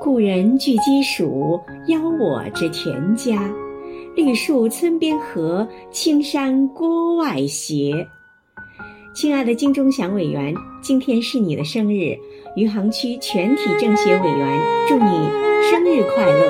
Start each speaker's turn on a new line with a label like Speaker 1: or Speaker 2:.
Speaker 1: 故人具鸡黍邀我至田家。绿树村边合青山郭外斜。亲爱的金钟祥委员今天是你的生日余杭区全体政协委员祝你生日快乐。